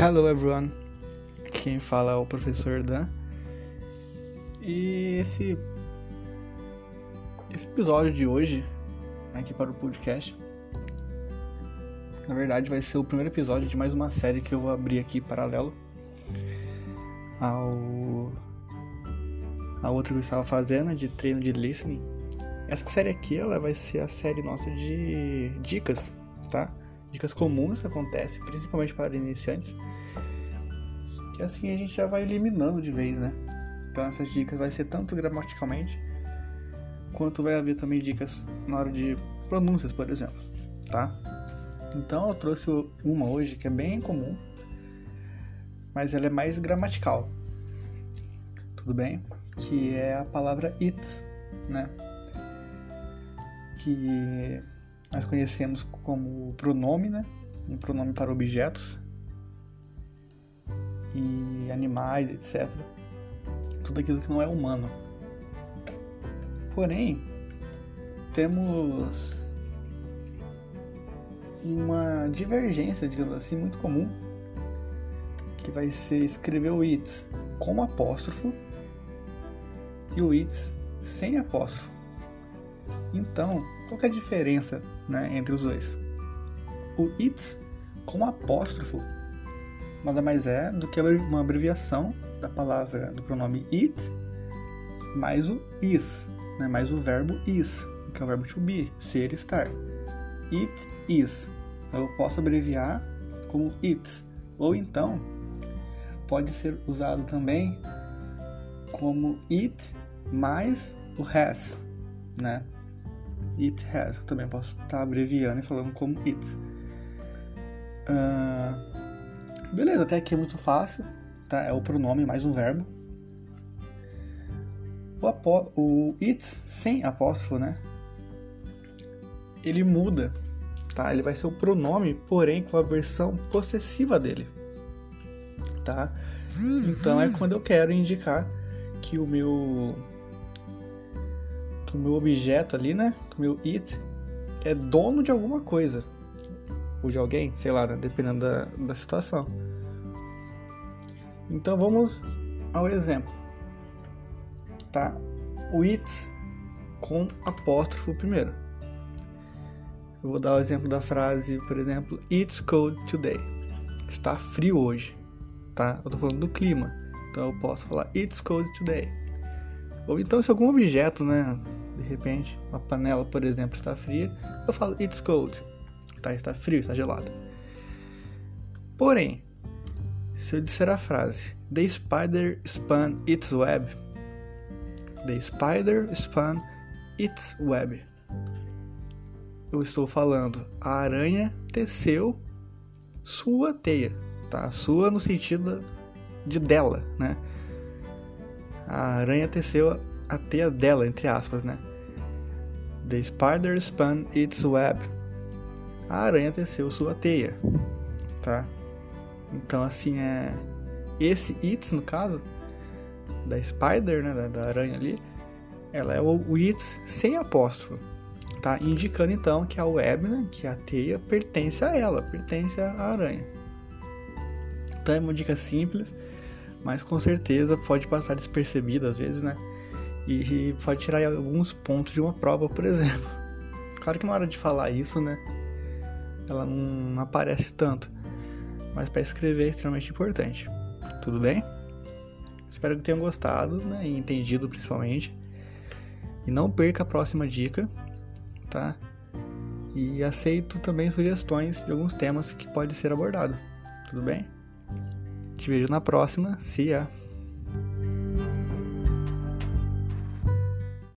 Hello everyone, quem fala é o professor Dan e esse, esse episódio de hoje aqui para o podcast na verdade vai ser o primeiro episódio de mais uma série que eu vou abrir aqui paralelo ao a outra que eu estava fazendo de treino de listening. Essa série aqui ela vai ser a série nossa de dicas, tá? Dicas comuns que acontecem, principalmente para iniciantes, que assim a gente já vai eliminando de vez, né? Então essas dicas vai ser tanto gramaticalmente, quanto vai haver também dicas na hora de pronúncias, por exemplo, tá? Então eu trouxe uma hoje que é bem comum, mas ela é mais gramatical, tudo bem? Que é a palavra it, né? Que nós conhecemos como pronome, né? Um pronome para objetos e animais, etc. Tudo aquilo que não é humano. Porém, temos uma divergência, digamos assim, muito comum, que vai ser escrever o it com apóstrofo e o it sem apóstrofo. Então, qual é a diferença né, entre os dois? O it com apóstrofo nada mais é do que uma abreviação da palavra do pronome it mais o is, né, mais o verbo is, que é o verbo to be, ser, estar. It is. Eu posso abreviar como it. Ou então, pode ser usado também como it mais o has, né? It has. Também posso estar abreviando e falando como it. Uh, beleza, até aqui é muito fácil. Tá? É o pronome mais um verbo. O, apó o it sem apóstrofo, né? Ele muda, tá? Ele vai ser o pronome, porém com a versão possessiva dele, tá? Então é quando eu quero indicar que o meu que o meu objeto ali, né? Que o meu it é dono de alguma coisa. Ou de alguém, sei lá, né? dependendo da, da situação. Então vamos ao exemplo. Tá? O it com apóstrofo primeiro. Eu vou dar o exemplo da frase, por exemplo, It's cold today. Está frio hoje. Tá? Eu tô falando do clima. Então eu posso falar It's cold today. Ou então se algum objeto, né, de repente, uma panela, por exemplo, está fria, eu falo it's cold. Tá, está frio, está gelado. Porém, se eu disser a frase The spider spun its web. The spider spun its web. Eu estou falando a aranha teceu sua teia, tá? Sua no sentido de dela, né? A aranha teceu a teia dela, entre aspas, né? The spider spun its web. A aranha teceu sua teia, tá? Então, assim, é... Esse its, no caso, da spider, né, da, da aranha ali, ela é o, o its sem apóstrofo, tá? Indicando, então, que a web, né, que a teia, pertence a ela, pertence à aranha. Então, é uma dica simples, mas com certeza pode passar despercebida às vezes, né? E pode tirar alguns pontos de uma prova, por exemplo. Claro que na hora de falar isso, né? Ela não aparece tanto. Mas para escrever é extremamente importante. Tudo bem? Espero que tenham gostado, né? E entendido principalmente. E não perca a próxima dica, tá? E aceito também sugestões de alguns temas que pode ser abordado. Tudo bem? Te vejo na próxima. See ya!